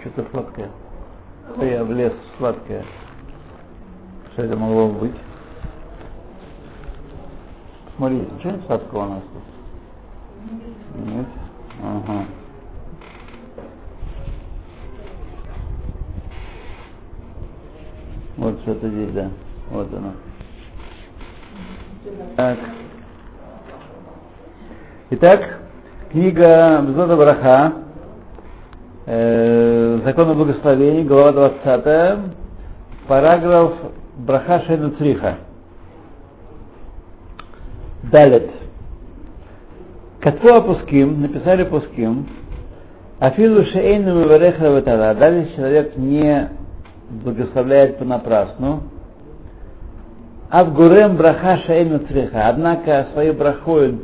Что-то сладкое. Что я в сладкое. Что это могло быть? Смотри, что сладкого у нас тут? Нет? Ага. Вот что-то здесь, да. Вот оно. Так. Итак, книга Бзода Браха, э, Закон о благословении, глава 20, параграф Браха Шейну Цриха. Далит. Катфу Апуским, написали Пуским, Афилу Шейну Мивареха Ватара. Далее человек не благословляет понапрасну. Авгурем браха шейну цреха. Однако свою браху он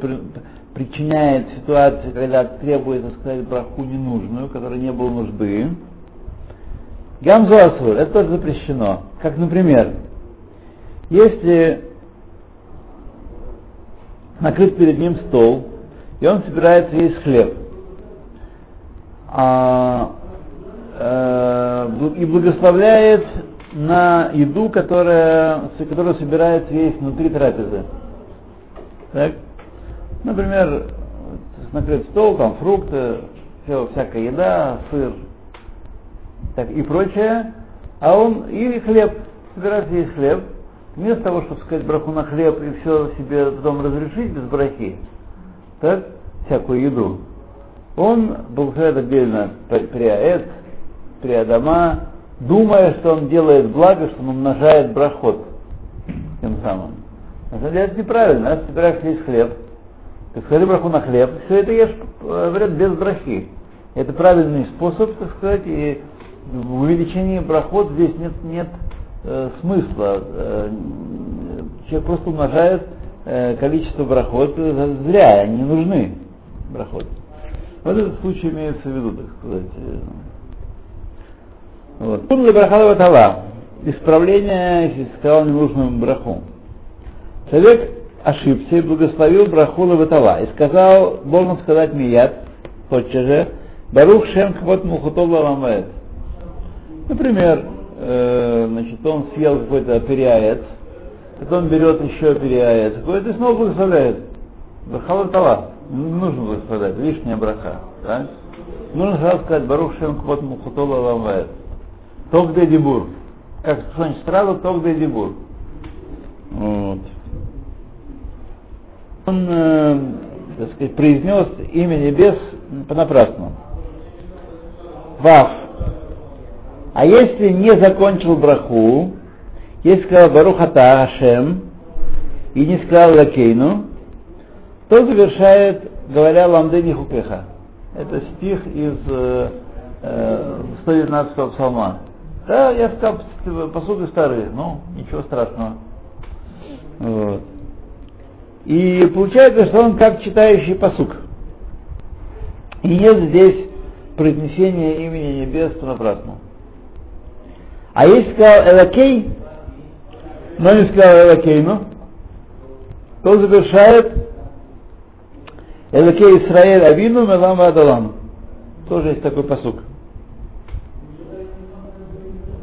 причиняет ситуацию, когда требуется сказать браху ненужную, которой не было нужды. Гамзуасур, это тоже запрещено. Как, например, если накрыт перед ним стол, и он собирается есть хлеб, а, э, и благословляет на еду, которая, которая собирается есть внутри трапезы. Так? Например, накрыт стол, там фрукты, все, всякая еда, сыр так, и прочее, а он и хлеб, собирается есть хлеб, вместо того, чтобы сказать браху на хлеб и все себе потом разрешить без брахи, так, всякую еду, он благословляет отдельно приаэт, приадама, думая, что он делает благо, что он умножает брахот тем самым. На самом это неправильно, если собираешься есть хлеб, ты скажи браху на хлеб, все это ешь, говорят, без брахи. Это правильный способ, так сказать, и в увеличении брахот здесь нет, нет э, смысла. Э, человек просто умножает э, количество брахот зря, они не нужны брахот. В этом случае имеется в виду, так сказать. Вот. Кун брахала тава. Исправление, если сказал ненужную браху. Человек ошибся и благословил браху лаватава и сказал, должен сказать мият, тотчас же, Барух Шем Хвот Мухутов Ламаэт. Например, э, значит, он съел какой-то периаец, потом берет еще периаец, какой-то и снова благословляет. Брахала. Не нужно благословлять, лишняя браха. Да? Нужно сразу сказать Барух Шем Хвот Мухутов Ламаэт. Ток де дебур. Как что-нибудь сразу ток де дебур. Вот. Он, э, так сказать, произнес имя небес понапрасну. Вав. А если не закончил браху, если сказал Барухата Ашем и не сказал Лакейну, то завершает, говоря Ламдени Хукеха. Это стих из э, э, 119 псалма. Да, я сказал, посуды старые, ну, ничего страшного. Вот. И получается, что он как читающий посук. И нет здесь произнесения имени небес понапрасну. А если сказал Элакей, но не сказал Элакейну, то завершает Элакей Исраэль Авину Мелам Адалам. Тоже есть такой посук.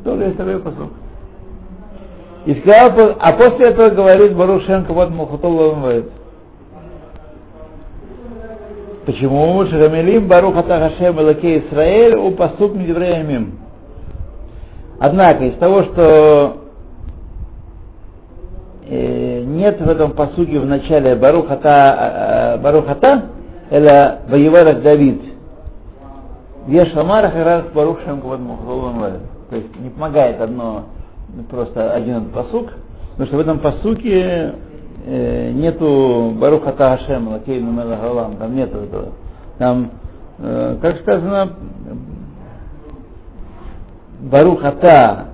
Тоже есть такой посук. И сказал, а после этого говорит Барушенко, вот Мухатул Почему? Шагамилим Барух Атахашем Элакей Исраэль у посук Мидевреямим. Однако, из того, что э, нет в этом посуке в начале Барухата, э, Барухата, это воеварах Давид. Вешамар Харах Барух Шемкуват То есть не помогает одно, просто один посук, потому что в этом посуке э, нету Барухата Хашем Лакейну Мелагалам, там нету этого. Там, э, как сказано, Барухата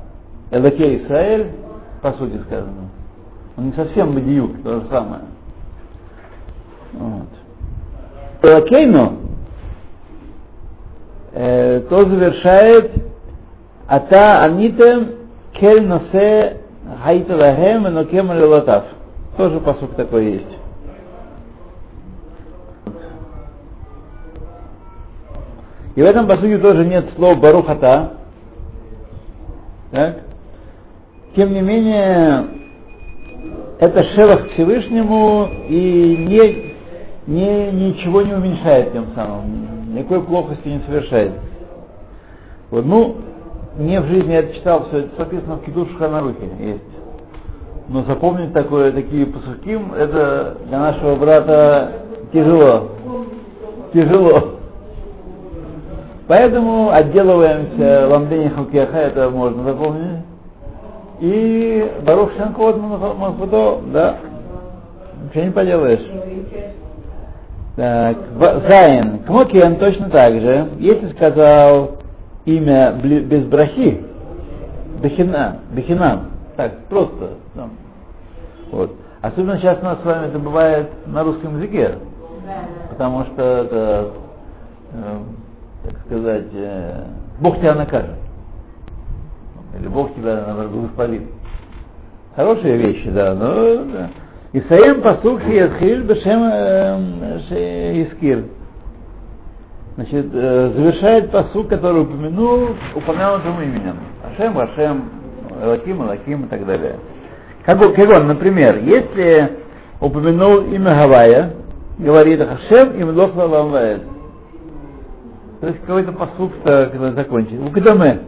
Элакей Исраэль, по сути сказано. Он не совсем бадиюк, то же самое. Вот. Элакейну э, то завершает Ата Анитем Кель Носе Хайта Лахем Нокем Лелатав. Тоже посук такой есть. И в этом посуде тоже нет слов барухата. Так? Тем не менее, это шевах к Всевышнему и не, не, ничего не уменьшает тем самым. Никакой плохости не совершает. Вот, ну, мне в жизни я читал, все записано в Кидуш Ханарухе есть. Но запомнить такое, такие пасухим, это для нашего брата тяжело. Тяжело. Поэтому отделываемся ламдени хукеха, это можно запомнить. И Барух Шанкот Махудо, да, ничего не поделаешь. Так, Зайн, Кмокен точно так же, если сказал имя без брахи, Бехина, Бехинам, так, просто. Там. Вот. Особенно сейчас у нас с вами это бывает на русском языке, потому что это, э, так сказать, э, Бог тебя накажет. Или Бог тебя, благословит. Хорошие вещи, да, но да. Исаем посух Ядхиль Бешем э, Искир. Значит, э, завершает посук, который упомянул упомянутым именем. Ашем, Ашем, Элаким, Элаким и так далее. Как, как он, например, если упомянул имя Гавая, говорит Хашем и Млохла Ламваэд. То есть какой-то посуд когда закончить. Укадаме.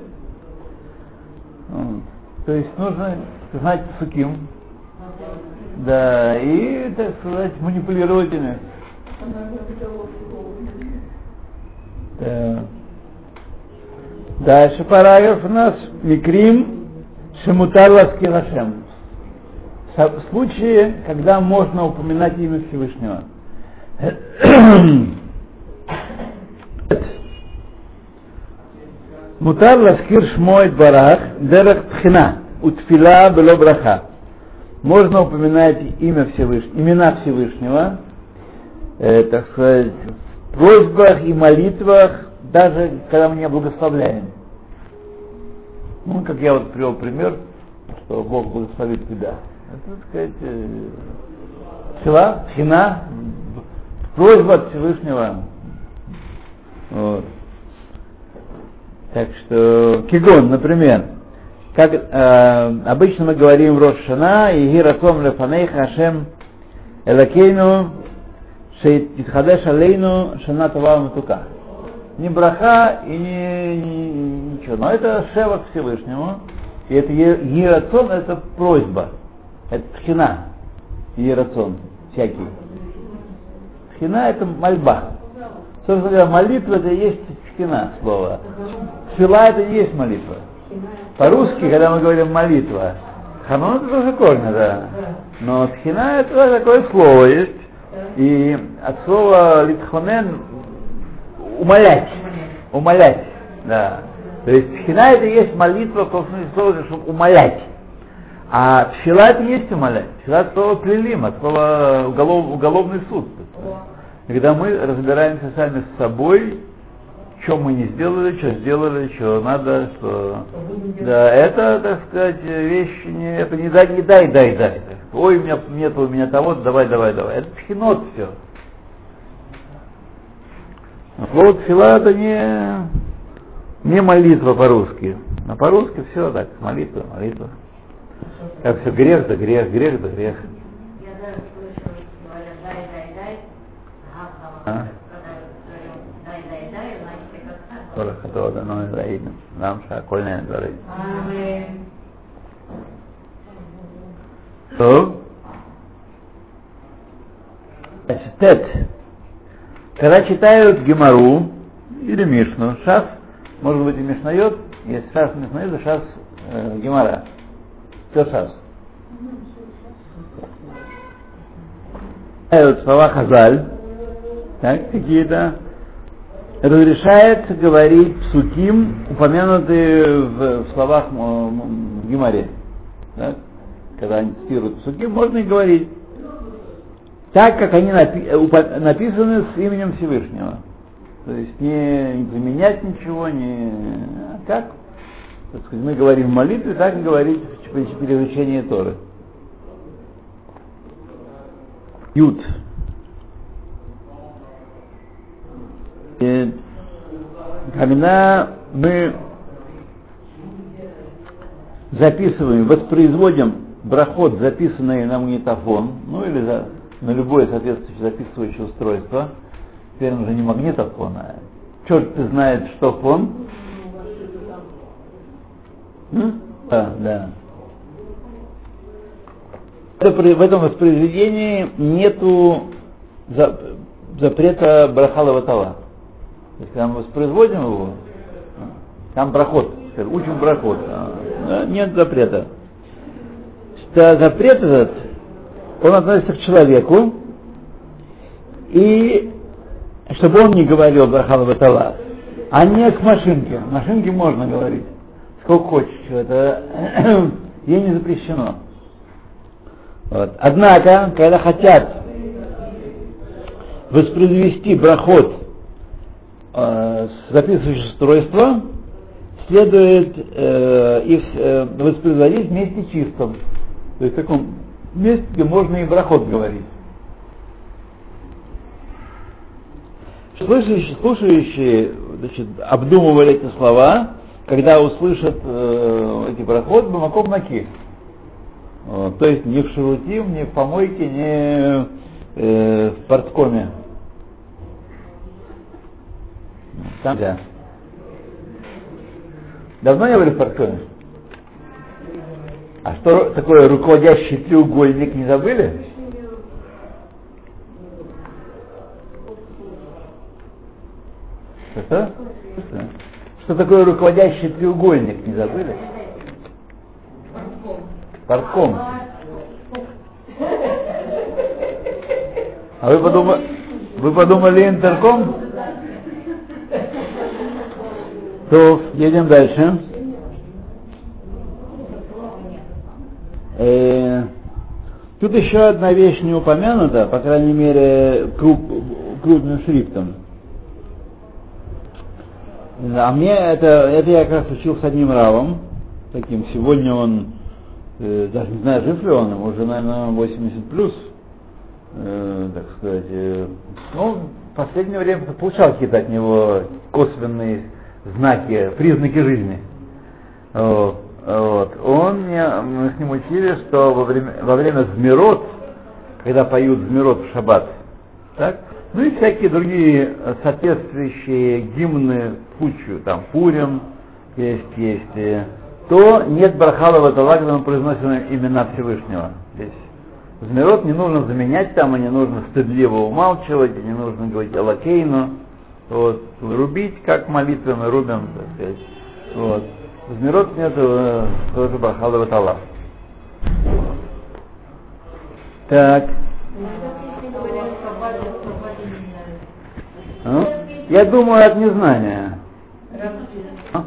То есть нужно знать суким. Да, и, так сказать, манипулировать ими. Да. Дальше параграф у нас Микрим Ласкилашем. В случае, когда можно упоминать имя Всевышнего. Мутар ласкир шмой барах дерах тхина утфила бело браха. Можно упоминать имя Всевышнего, имена Всевышнего, э, так сказать, просьбах и молитвах, даже когда мы не благословляем. Ну, как я вот привел пример, что Бог благословит тебя. Это, так сказать, э, тфила, тхина, просьба от Всевышнего. Вот. Так что, кигон, например, как э, обычно мы говорим в Рошана, и Гираком Лефанейх Хашем Элакейну Шейтхадеш Алейну Шана Това Матука. Не браха и не, не, ничего, но это шева к Всевышнему, и это Гирацон, это просьба, это тхина, Гирацон всякий. Тхина это мольба. Собственно говоря, молитва это и есть тхина слово. Фила это и есть молитва. По-русски, когда мы говорим молитва, ханон это тоже корня, да. Но тхина это такое слово есть. И от слова литхонен умолять. Умолять. Да. То есть тхина это есть молитва, в том смысле слова, чтобы умолять. А тфила это есть умолять. Тфила это слово плелим, от слова уголов, уголовный суд. Когда мы разбираемся сами с собой, что мы не сделали, что сделали, что надо, что... Да, это, так сказать, вещи не... Это не дай, не дай, дай, дай Ой, у меня нет у меня того, давай, давай, давай. Это пхинот все. Слово тфила это не, не молитва по-русски. А по-русски все так, молитва, молитва. Как все грех да грех, грех да грех. А? כל הכבוד, אנו ראינו, גם שהכל נהנה דברים. טוב. Значит, тет. Когда читают Гемару или Мишну, шас, может быть и Мишнает, если шас Мишнает, то шас э, Гемара. Все шас. Читают слова Хазаль, так, какие-то, разрешает говорить псуким, упомянутые в, в словах в Гимаре. Так? Когда они цитируют псуким, можно и говорить. Так, как они напи- написаны с именем Всевышнего. То есть не, не заменять ничего, не... А как? Так сказать, мы говорим в молитве, так и говорить при, изучении Торы. Ют. когда мы записываем, воспроизводим брахот, записанный на магнитофон, ну или за, на любое соответствующее записывающее устройство, теперь уже не магнитофон, а черт ты знает, что фон. Да, да. В этом воспроизведении нету запрета брахала ватала. То есть, когда мы воспроизводим его, там проход, учим проход, а, нет запрета. Что запрет этот, он относится к человеку, и чтобы он не говорил брахала ватала, а не к машинке. Машинке можно говорить, сколько хочешь, это ей не запрещено. Вот. Однако, когда хотят воспроизвести брахот э, с записывающего устройства, следует э, их э, воспроизводить вместе чистом. То есть в таком месте, где можно и брахот говорить. Слушающие, слушающие значит, обдумывали эти слова, когда услышат э, эти брахот, бамаком наких. Вот, то есть не в шарутим, не в помойке, не э, в порткоме. Там да. Давно не были в порткоме? А что такое руководящий треугольник, не забыли? Что? Что такое руководящий треугольник, не забыли? Партком. А вы подумали, вы подумали интерком? То, едем дальше. Э, тут еще одна вещь не упомянута, по крайней мере, круп, крупным шрифтом. А мне это, это я как раз учил с одним равом, таким, сегодня он э, даже не знаю, жив ли он, ему уже, наверное, 80 плюс, э, так сказать. Э, ну, в последнее время получал какие-то от него косвенные знаки, признаки жизни. Вот. Вот. Он мне, мы с ним учили, что во время, во время змирот, когда поют змирот в шаббат, так, ну и всякие другие соответствующие гимны кучу, там Пурим есть, есть то нет брахала в это когда мы произносим имена Всевышнего. Здесь Змирот не нужно заменять там, и не нужно стыдливо умалчивать, и не нужно говорить Алакейну. Вот, рубить, как молитвы мы рубим, так сказать. Вот. Змирот нет э, тоже брахала в Аллах. Так. А? Я думаю, от незнания. А?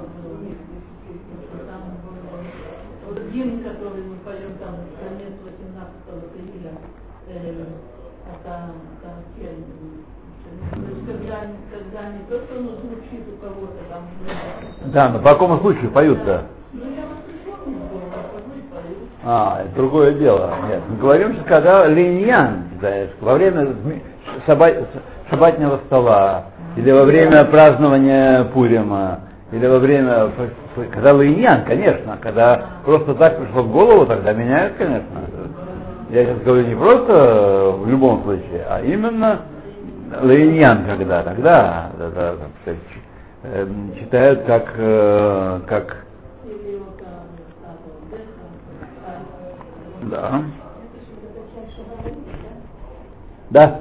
гимн, который мы поем там конец 18 апреля, э, это, это, когда, когда не то, что оно звучит у кого-то там. Да, но по какому случаю поют-то? А, это другое дело. Нет, мы говорим, что когда линьян, знаешь, во время шабатного стола, или во время празднования Пурима, или во время, когда лайнян, конечно, когда просто так пришло в голову, тогда меняют, конечно. Я сейчас говорю не просто в любом случае, а именно лайнян, когда, тогда, да, да, так сказать, э, читают как, э, как да. Да.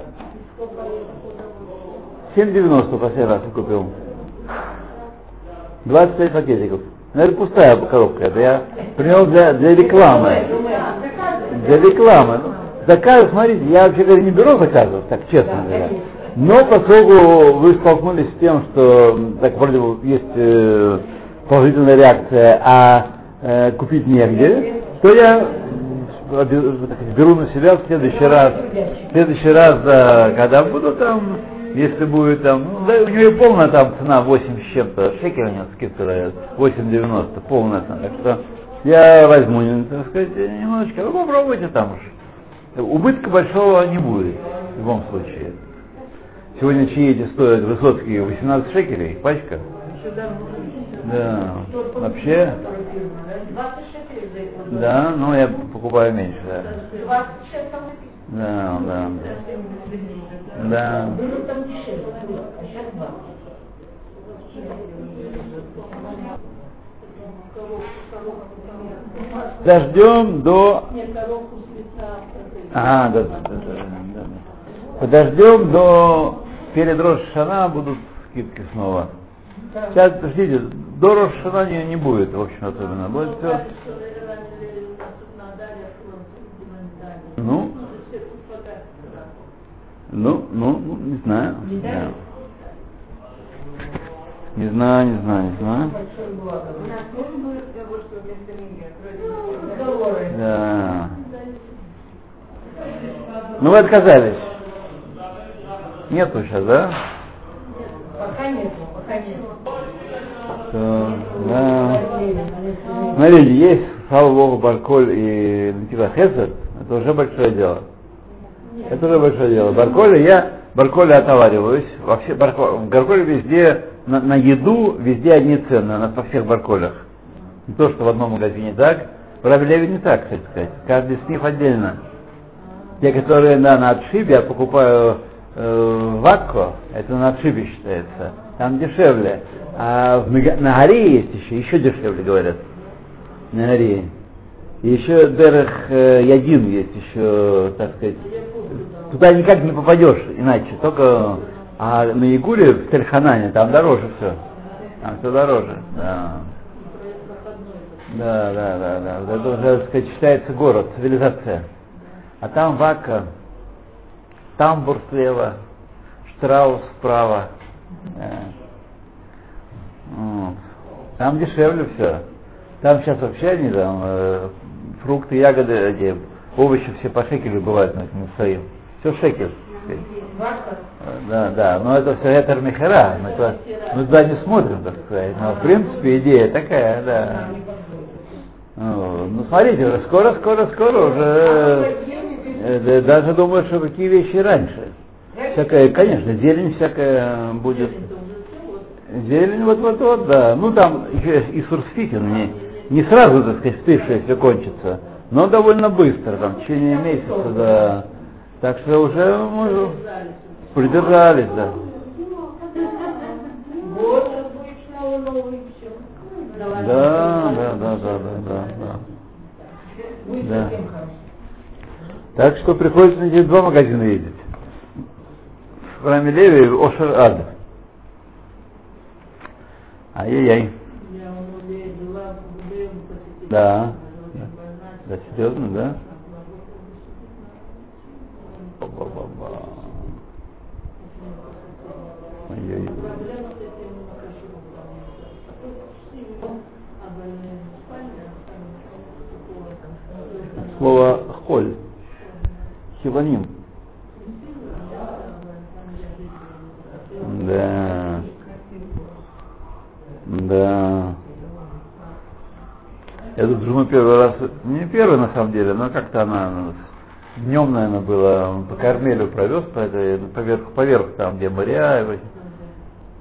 7,90 последний раз я купил. 25 пакетиков. Ну, это пустая коробка, это я принял для, для рекламы. Для рекламы. Заказы, смотрите, я вообще говоря, не беру заказов, так честно говоря. Но поскольку вы столкнулись с тем, что так вроде бы есть э, положительная реакция, а э, купить негде, то я беру на себя в следующий раз, в следующий раз, да, когда буду там если будет там, ну, да, у нее полная там цена 8 с чем-то, шекель у нее скидка дает, 8,90, полная цена. Так что я возьму, так сказать, немножечко, вы попробуйте там уж. Убытка большого не будет, в любом случае. Сегодня чаи эти стоят высоцкие 18 шекелей, пачка. Да. Вообще, 20 шекелей за это. да, но я покупаю меньше, да. 26 там написано. Да, да. Да. Было там дешевле, сейчас 20. Подождем до... Ага, да, да, да, да. Подождем до... Перед Рошана будут скидки снова. Сейчас, подождите, до Рошана не, не будет, в общем, особенно. Будет все... Ну, ну, ну, ну, не знаю. Да. Не знаю, не знаю, не знаю. Разговоры. Да. Ну вы отказались. Нету сейчас, да? Пока нету, пока нету. То, да. Смотрите, есть, слава Богу, Барколь и Никита Хесед, это уже большое дело. Это уже большое дело. Барколе я, Барколе отовариваюсь. Вообще, Барко- в Барколе везде, на, на еду, везде одни цены, на, во всех Барколях. Не то, что в одном магазине так, в Равлеве не так, кстати сказать. Каждый сниф отдельно. Те, которые да, на отшибе, я покупаю э, вакко, это на отшибе считается, там дешевле. А в, Мега- на горе есть еще, еще дешевле, говорят. На. И еще Дерех э, Ядин есть еще, так сказать. Туда никак не попадешь иначе, только а на Ягуле в Тельханане там дороже все. Там все дороже, да. Да, да, да, да. Это уже, так сказать, считается город, цивилизация. А там Вака, Тамбур слева, Штраус справа. Да. Вот. Там дешевле все. Там сейчас вообще они там э, фрукты, ягоды, эти, овощи все по шекелю бывают на этом. Все шекель. Э, Да, да, но это все это мехера, мы, туда- мы туда не смотрим, так сказать. Но в принципе идея такая, да. Ну, ну, смотрите, уже скоро, скоро, скоро уже э, даже думаю, что какие вещи раньше. Всякая, конечно, зелень всякая будет. Зелень вот вот вот, да. Ну там еще и сурсфитин не, не сразу, так сказать, в тысячу все кончится, но довольно быстро, там, в течение месяца, да. Так что уже мы придержались, да. Да, да, да, да, да, да, да. Да. Так что приходится на эти два магазина ездить. В Леви и в Ошер Ад. Ай-яй-яй. Да. Да, серьезно, да? Ба-ба-ба-ба. Ой-ой. Проблема с этим макашом, потому что такой красивый, а больные в спальне, а там такого там. Слово холь. Хилоним. Да. Да. Я тут жену первый раз, не первый на самом деле, но как-то она днем, наверное, было, по Кармелю провез, по этой, ну, поверх, поверх там, где моря.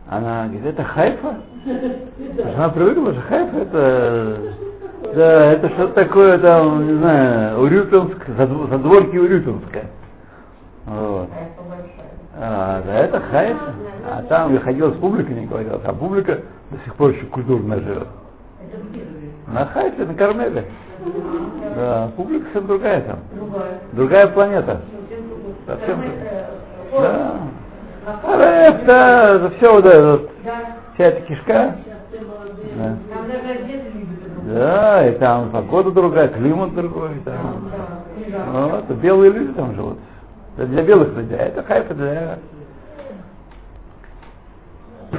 Она говорит, это Хайфа? Она привыкла, что Хайфа это, да, это что-то такое там, не знаю, Урюпинск, задв- задворки Урюпинска. Вот. Хайфа. А, да, это хайп. А там я ходил с публикой, не говорил, а публика до сих пор еще культурно живет. Это? На хайпе, на Кармеле. Да, публика совсем другая там. Другая. Другая планета. Совсем другая. это, Да. А да, за все вот это, вся эта кишка. Да. Да, и там погода другая, климат другой. Там. Книжа. Вот, белые люди там живут. Это для белых людей, а это хайп для...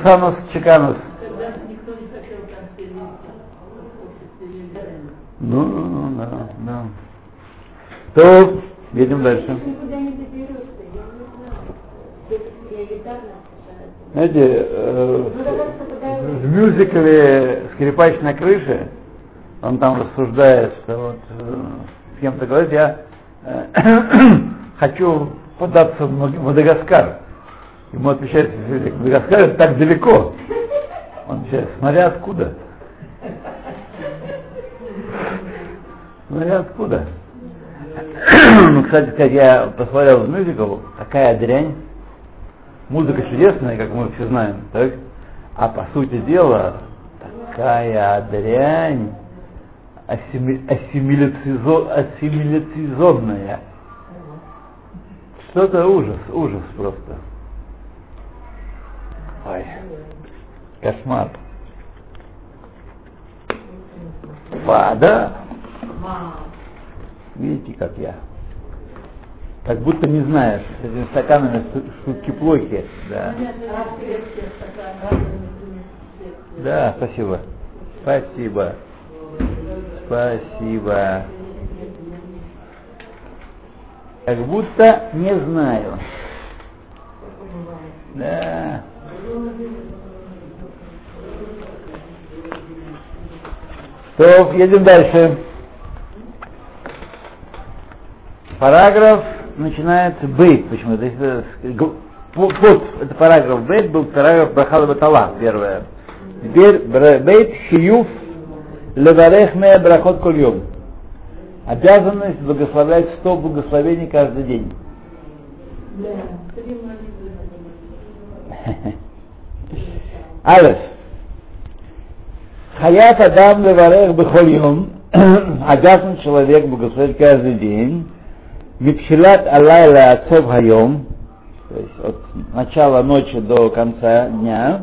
Санус Чеканус. Когда никто не хотел там селиться, селиться. Ну, ну, ну, да, да. То, едем дальше. Знаете, э, в, в мюзикле «Скрипач на крыше» он там рассуждает, что вот э, с кем-то говорит, я э, хочу податься в Мадагаскар. Ему отвечает, «Мадагаскар это так далеко. Он сейчас, смотря откуда. Смотря откуда. Ну, кстати сказать, я посмотрел мюзикл, такая дрянь. Музыка чудесная, как мы все знаем, так? А по сути дела, такая дрянь ассимиляционная. Что-то ужас, ужас просто. Ой, кошмар. Мама. Видите, как я. Как будто не знаешь, с этими стаканами шу- шутки плохи. Да, да, спасибо. Спасибо. Спасибо. Как будто не знаю. Да. То, едем дальше. Параграф начинается бейт. Почему? То есть, э, это параграф бейт был параграф Брахала Батала, первое. Теперь бейт хиюф леварех ме брахот кольем. Обязанность благословлять 100 благословений каждый день. Алеф. Хаят Адам Леварех Бехольем. Обязан человек благословить каждый день. Мипхилат Алайла Отцов Хайом. То есть от начала ночи до конца дня.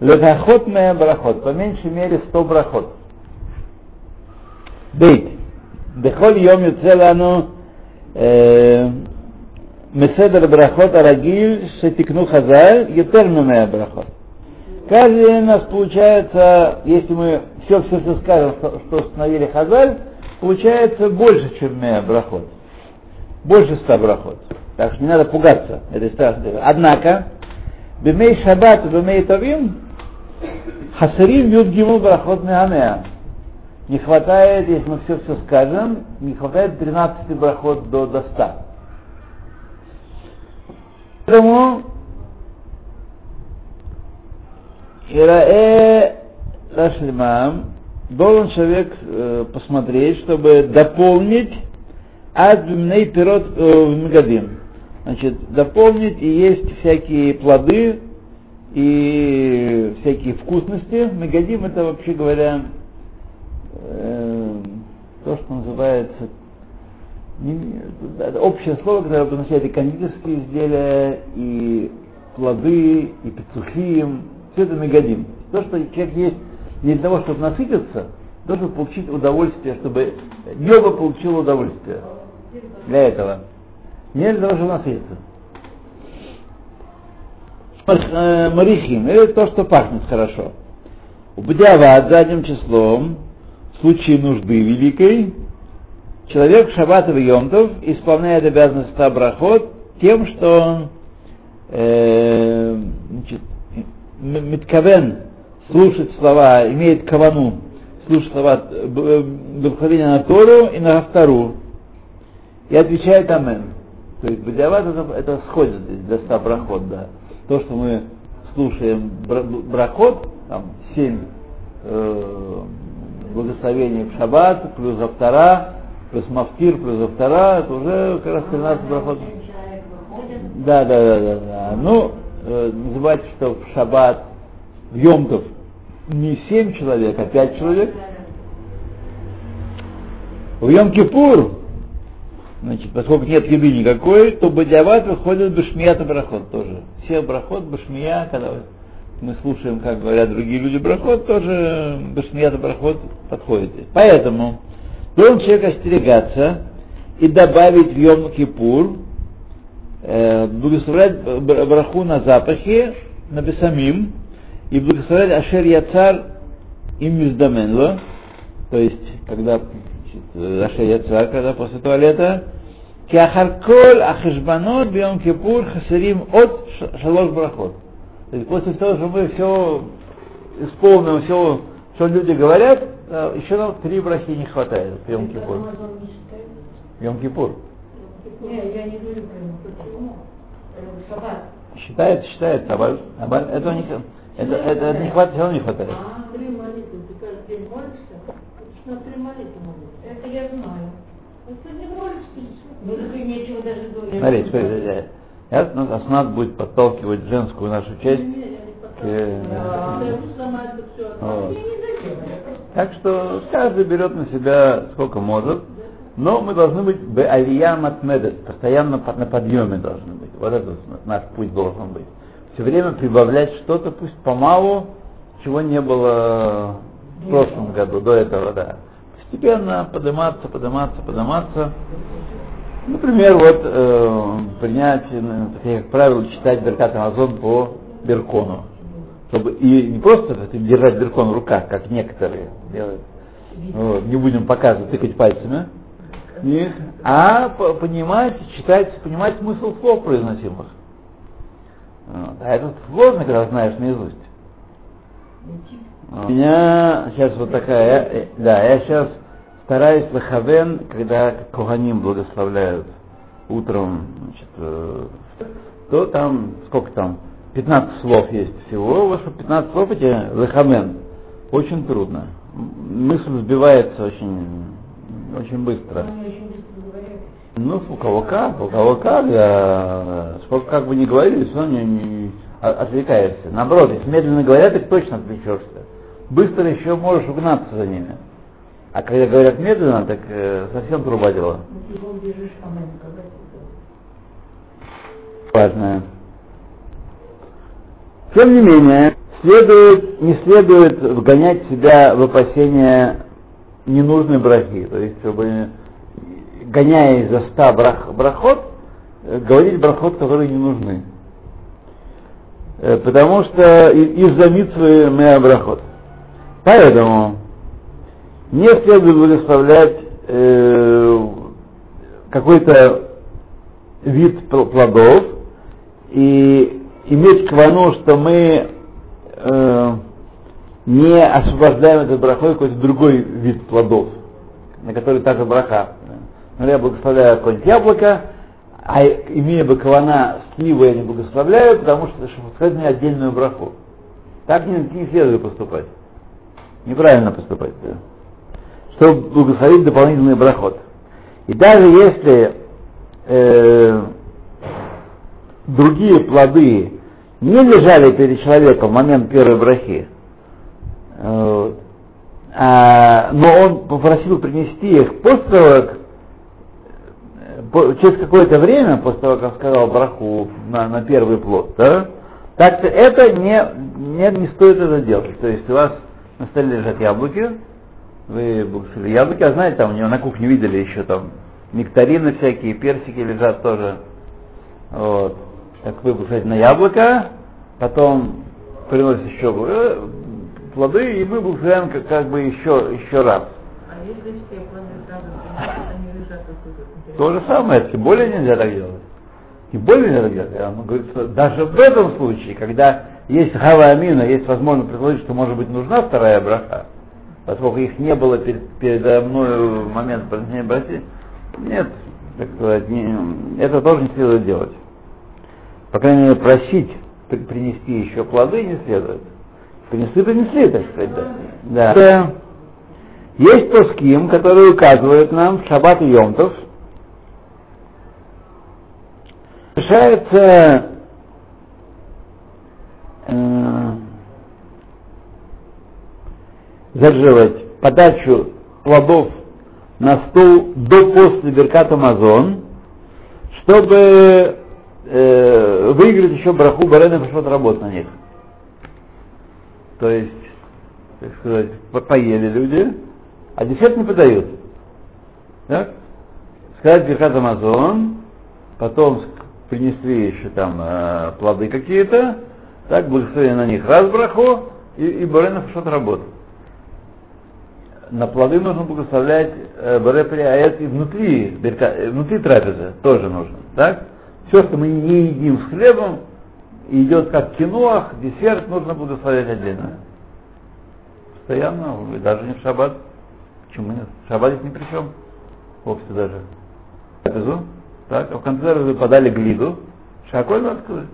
Лехахот Мея Брахот. По меньшей мере 100 брахот. Бейт. Бехоль Йом Юцелану Меседер Брахот Арагиль Шетикну Хазаль Етерну Мея Брахот. Каждый день у нас получается, если мы все все, все скажем, что, что установили Хазаль, получается больше, чем Мея Брахот. Больше ста брахот. Так что не надо пугаться этой страшной. Однако, Бемей Шаббат и Бемей Тавим, Хасарим Юд Гимул Брахот Меамеа. Не хватает, если мы все все скажем, не хватает 13 брахот до, до 100. Поэтому Ирае Рашлимам должен человек э, посмотреть, чтобы дополнить адмней пирот э, в Мегадим. Значит, дополнить и есть всякие плоды и всякие вкусности. Мегадим это вообще говоря э, то, что называется это общее слово, которое обозначает и кондитерские изделия, и плоды, и пиццухим, все это мегадим. То, что человек есть не для того, чтобы насытиться, должен получить удовольствие, чтобы йога получила удовольствие для этого. Не для того, чтобы насытиться. Мар- э, Марихим, это то, что пахнет хорошо. Убдяват задним числом, в случае нужды великой, человек в шаббат и Йомтов исполняет обязанность ста брахот тем, что э, значит, м- митковен слушать слова, имеет кавану, слушать слова э, благословения на Тору и на Автору, и отвечает Амен. То есть Бадиават это, это сходит здесь для ста брахот, да. То, что мы слушаем бра- брахот, там семь э, благословений в шаббат, плюс Автора, плюс Мафтир, плюс Автора, это уже как раз 13 брахот. Да, да, да, да, да. Ну, э, не забывайте, что в шаббат, в Йомтов не семь человек, а пять человек. В Йом-Кипур, значит, поскольку нет еды никакой, то Бадиават выходит Башмият и Брахот тоже. Все Брахот, Башмия, когда мы слушаем, как говорят другие люди Брахот, тоже Башмият и Брахот подходит. Поэтому должен человек остерегаться и добавить в Йом-Кипур, э, благословлять браху на запахе, на бесамим, и благословлять Ашер Яцар им Миздаменло, то есть, когда Ашер Яцар, когда после туалета, Киахарколь Ахешбанот Бьем Кипур Хасарим от Шалош Брахот. То есть после того, что мы все исполним, все, что люди говорят, э, еще нам три брахи не хватает в Йом Кипур. Не считает? Йом Кипур. Не, я не говорю. Почему? Э, Шаббат. Считается, считается. Абаль, абаль, это у них Это, это, это не хватает, все равно не хватает. А, три молитвы. Ты каждый день молишься? На три молитвы молишься. Это я знаю. Ну. Ну, так и нечего даже говорить. Смотрите, смотрите, я, ну, Аснат будет подталкивать женскую нашу часть. К, э, все вот. Заделаю. Так что каждый берет на себя сколько может, но мы должны быть алия матмедет, постоянно на подъеме должны быть. Вот это наш путь должен быть. Все время прибавлять что-то, пусть помалу, чего не было в прошлом году, до этого, да. Постепенно подниматься, подниматься, подниматься. Например, вот э, принять, э, как правило, читать Беркат Амазон по Беркону. Чтобы и не просто держать Беркон в руках, как некоторые делают. Вот, не будем показывать, тыкать пальцами. Их, а по- понимать, читать, понимать смысл слов произносимых. Вот. А это сложно, когда знаешь наизусть. У меня сейчас вот такая, э, да, я сейчас стараюсь лахавен, когда Коганим благословляют утром, значит, э, то там, сколько там, 15 слов есть всего, вот что 15 слов эти лахамен, очень трудно. Мысль сбивается очень, очень быстро. Они очень быстро говорят. Ну, у кого как, у кого как, да. Сколько как бы не говорили, все равно не, не о- отвлекаешься. Наоборот, если медленно говорят, ты точно отвлечешься. Быстро еще можешь угнаться за ними. А когда говорят медленно, так э, совсем труба. Ну, а это. Важное. Тем не менее, следует, не следует вгонять себя в опасение ненужной брахи. То есть, чтобы, гоняясь за ста брах, брахот, э, говорить брахот, которые не нужны. Э, Потому что из-за митвы мы брахот. Поэтому не следует благословлять э, какой-то вид пл- плодов и иметь квану, что мы э, не освобождаем этот брахой какой-то другой вид плодов, на который также браха. Например, я благословляю какое-нибудь яблоко, а имея бы кавана сливы я не благословляю, потому что мне отдельную браху. Так не, не следует поступать. Неправильно поступать. Да. Чтобы благословить дополнительный брахот. И даже если э, другие плоды не лежали перед человеком в момент первой брахи, э, а, но он попросил принести их после того, как э, по- через какое-то время, после того, как сказал браху на, на первый плод, да, так это не, не, не стоит это делать. То есть у вас на столе лежат яблоки, вы благословили яблоки, а знаете, там у него на кухне видели еще там нектарины всякие, персики лежат тоже. Вот. Так вы благословите на яблоко, потом приносит еще э, плоды, и мы благословляем как, как бы еще, еще раз. А если все планы сразу приносят, они лежат вот тут? То же самое, тем более нельзя так делать. Тем более нельзя так делать. Я вам говорю, что даже в этом случае, когда есть хава амина, есть возможность предположить, что может быть нужна вторая браха, поскольку их не было перед, передо мной в момент произнесения брахи, нет, так сказать, не- это тоже не следует делать. По крайней мере, просить при- принести еще плоды не следует. Принесли, принесли, так сказать, да. да. Есть тоским, которые указывают нам шаббат и йомтов, решается э, задерживать подачу плодов на стол до после Беркат Амазон, чтобы э, выиграть еще браху Барена Пашот работ на них. То есть, так сказать, по- поели люди, а десерт не подают. Так? Сказать Беркат Амазон, потом принесли еще там э, плоды какие-то, так, благословили на них раз браху и, и Барена Пашот работ. На плоды нужно благословлять э, Баре Приаэт и внутри, берка- э, внутри трапезы тоже нужно. Так? Все, что мы не едим с хлебом, идет как киноах, десерт нужно благословлять отдельно. Постоянно, даже не в шаббат. Почему нет? Шаббат здесь ни при чем. Вовсе даже. Трапезу. Так, а в конце подали глиду. Шаколь надо сказать.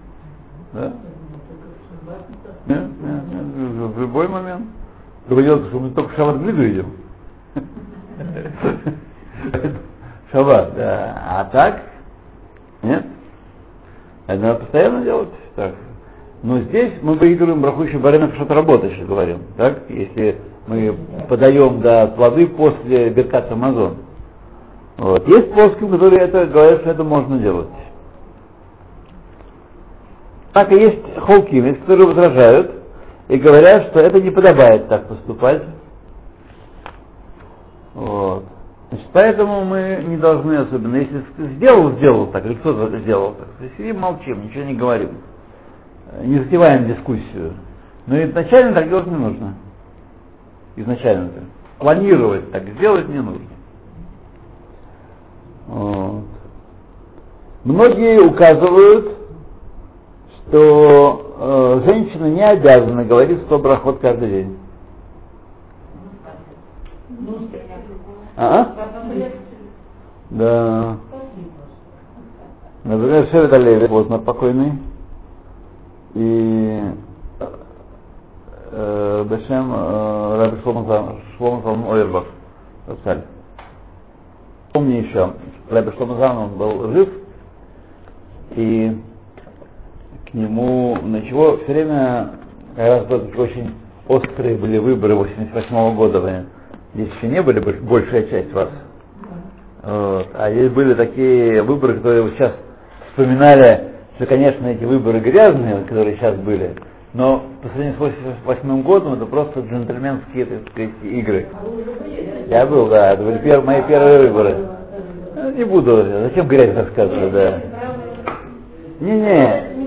Да? Любой момент. Другое дело, что мы только в шаббат блюду идем. Шаббат, да. А так? Нет? Это надо постоянно делать. Так. Но здесь мы выигрываем браху еще барена что-то работать, сейчас говорим. Так? Если мы подаем да, плоды после Беркат Амазон. Вот. Есть плоские, которые это, говорят, что это можно делать. Так и есть холкины, которые возражают и говорят, что это не подобает так поступать. Вот. Значит, поэтому мы не должны особенно, если сделал, сделал так, или кто-то сделал так, сидим, молчим, ничего не говорим, не затеваем дискуссию. Но изначально так делать не нужно. Изначально так. Планировать так сделать не нужно. Вот. Многие указывают, что э, женщина не обязана говорить 100 брахот каждый день. А? Да. Например, Шевет Алеви, поздно покойный, и э, Бешем э, Раби Шлома Салм Ойербах, Рапсаль. Еще, Раби Шлома Салм, он был жив, и к нему, на чего все время, как раз были очень острые были выборы 88 -го года, здесь еще не были большая часть вас. Вот. А здесь были такие выборы, которые сейчас вспоминали, что, конечно, эти выборы грязные, которые сейчас были, но по сравнению с 88 годом это просто джентльменские, так сказать, игры. Я был, да, это были пер, мои первые выборы. Ну, не буду, зачем грязь рассказывать, да. Не-не.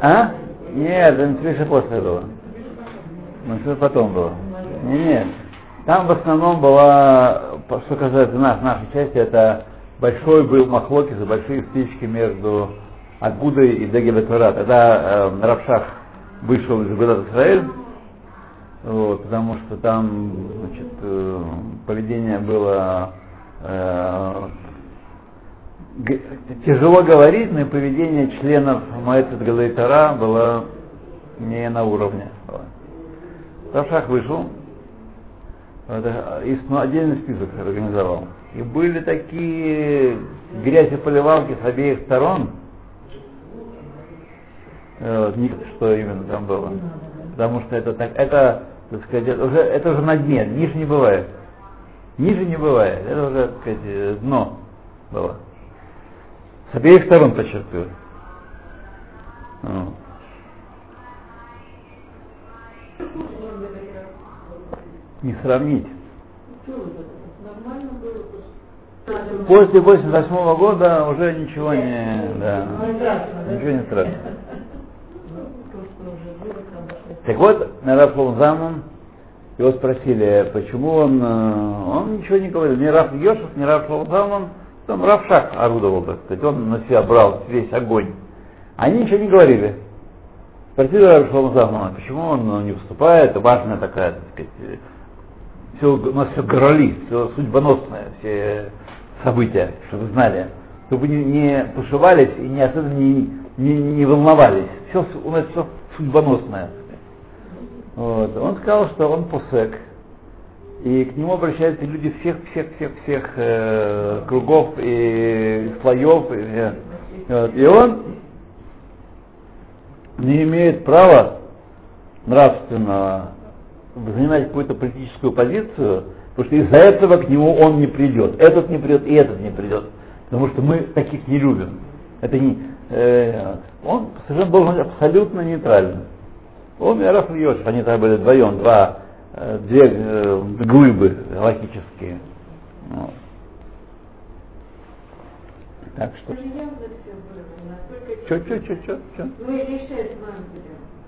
А? Нет, это не после этого. Ну, потом было. Не-не. Там в основном была, что касается нас, нашей части, это большой был махлоки за большие стычки между Агудой и Дегебетвара. Тогда э, Равшах вышел из Гудат Израиль, вот, потому что там значит, э, поведение было э, тяжело говорить, но поведение членов Маэцет Галайтара было не на уровне. Равшах вышел, это, ну, отдельный список организовал. И были такие грязи поливалки с обеих сторон, вот, что именно там было. Потому что это так, это, так сказать, уже, это уже на дне, ниже не бывает. Ниже не бывает, это уже, так сказать, дно было. С обеих сторон подчеркиваю. Не сравнить. После 88 года уже ничего не, да, ничего не страшно. Так вот, Раф Заман, его спросили, почему он, он ничего не говорил, ни Раф Йошев, ни Раф Заман, там Раф Шах орудовал, так сказать, он на себя брал весь огонь. Они ничего не говорили. Спросили Раф Замана, почему он не выступает, важная такая, так сказать, все, у нас все гороли, все судьбоносное, все события, чтобы вы знали, чтобы не, не тушевались и не особенно не, не, не волновались. Все у нас все судьбоносное. Вот. Он сказал, что он посек, и к нему обращаются люди всех, всех, всех, всех э, кругов и слоев. И, вот. и он не имеет права нравственного занимать какую-то политическую позицию, потому что из-за этого к нему он не придет. Этот не придет и этот не придет. Потому что мы таких не любим. Это не, э, он совершенно должен быть абсолютно нейтральным. Он и Раф Йосиф, они тогда были вдвоем, два, э, две э, глыбы логические. Вот. Так что. Че, че, че, че, че?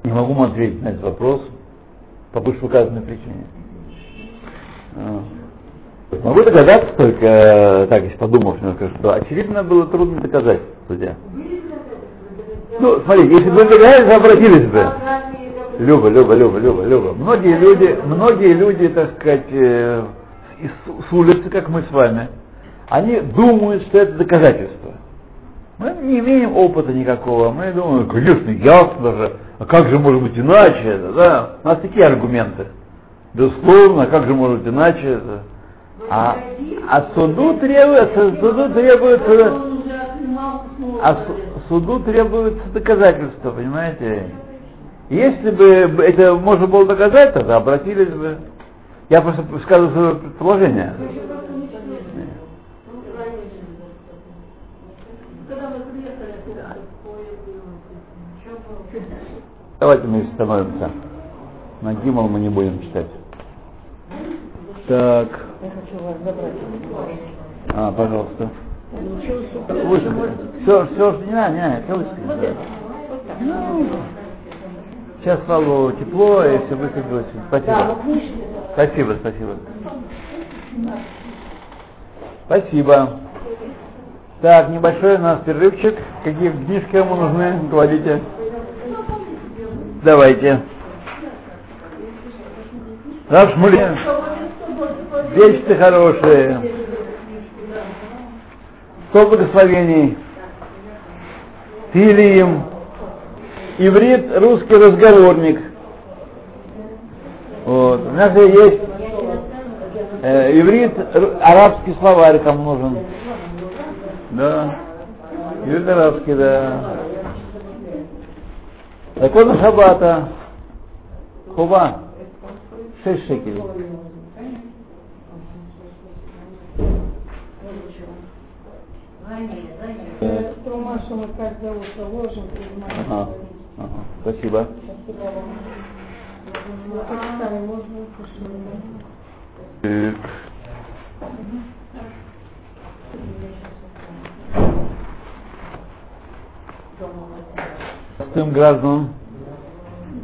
Не могу вам ответить на этот вопрос по вышеуказанной причине. Могу догадаться только, э, так, если подумав немножко, что очевидно было трудно доказать, судья. Ну, смотрите, если бы вы догадались, обратились бы. Люба, Люба, Люба, Люба, Люба. Многие люди, многие люди, так сказать, э, с, улицы, как мы с вами, они думают, что это доказательство. Мы не имеем опыта никакого. Мы думаем, конечно, ясно же, а как же может быть иначе это, да? У нас такие аргументы. Безусловно, а как же может быть иначе это? А, а суду требуется, суду требуется, а су- суду требуется доказательства, понимаете? Если бы это можно было доказать, тогда обратились бы. Я просто скажу свое предположение. Давайте мы становимся. На Гимал мы не будем читать. Так. Я хочу вас забрать. А, пожалуйста. Выше. Все, все, не надо, не надо, все выше. Сейчас стало тепло, и все высадилось. Спасибо. Спасибо, спасибо. Спасибо. Так, небольшой у нас перерывчик. Какие книжки ему нужны? Говорите. Давайте. Наш мулин. Вещи хорошие. Сто благословений. Филием. Иврит, русский разговорник. Вот. У нас же есть э, иврит, арабский словарь там нужен. Да. Иврит арабский, да. Законы Шаббата. Хуба. Шесть шекелей. Э, То Машу мы каждое утро ложим, принимаем. Ага. Спасибо. Так. Простым гражданам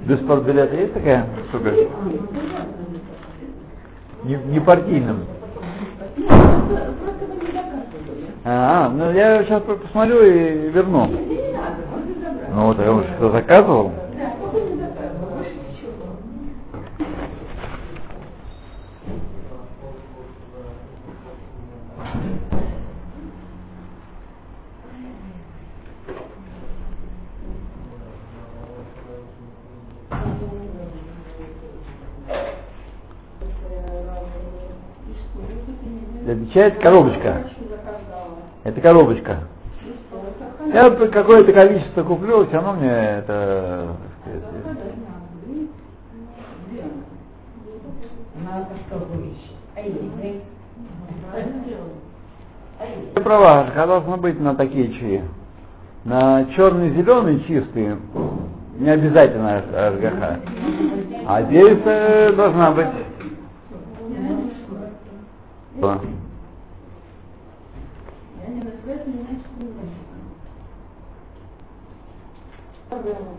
без партбилета есть такая штука? Не, не партийным. А, ну я сейчас посмотрю и верну. Ну вот, я уж что заказывал. Отвечает коробочка. Это коробочка. Я какое-то количество куплю, все равно мне это... Ты права, должно быть на такие чаи. На черный зеленый чистые не обязательно РГХ. А здесь э, должна быть. Да.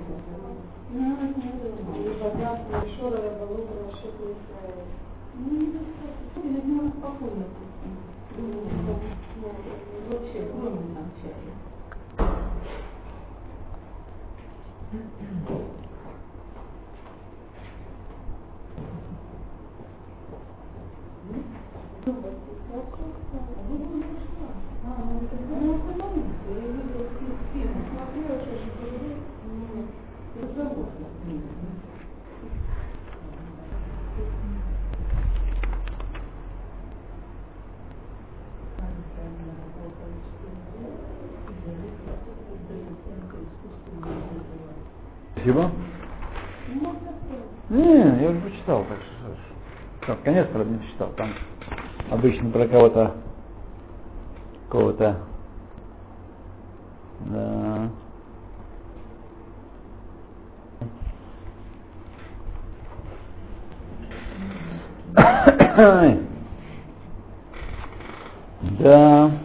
Спасибо. Не, я уже почитал, так что так, конец, правда, не читал. Там обычно про кого-то кого-то. Да. Да.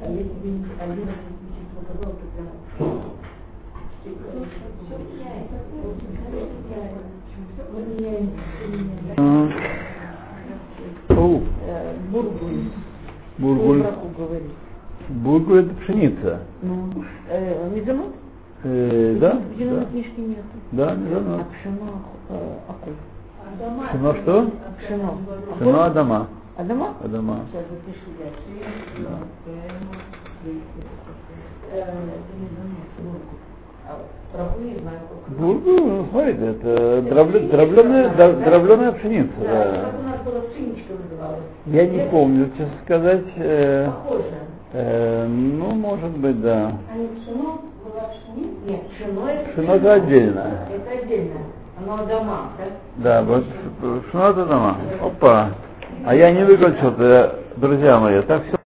А если бы один тысяч показал, то прям... Так. О, Бургуль. Бургуль. Браху говорит. Бургуль это пшеница. Ну, э, мезонот? Э, да? В единой Да, книжке нет. да, А мезонот. пшено, э, акуль. Пшено что? Пшено. Пшено Адама. Адама? Адама. Сейчас запишу я. Э, а сколько. Бургуль, ну, смотрите, это дробле- дробленая, дро- дробленая пшеница. Да, да. Я не помню, честно сказать. э, Похоже. э, ну, может быть, да. А не пшено была пшеница? Нет, пшено это отдельно. Это отдельно. Оно дома, так? Да, вот пшено это дома. Опа. А я не выключил, друзья мои. Так все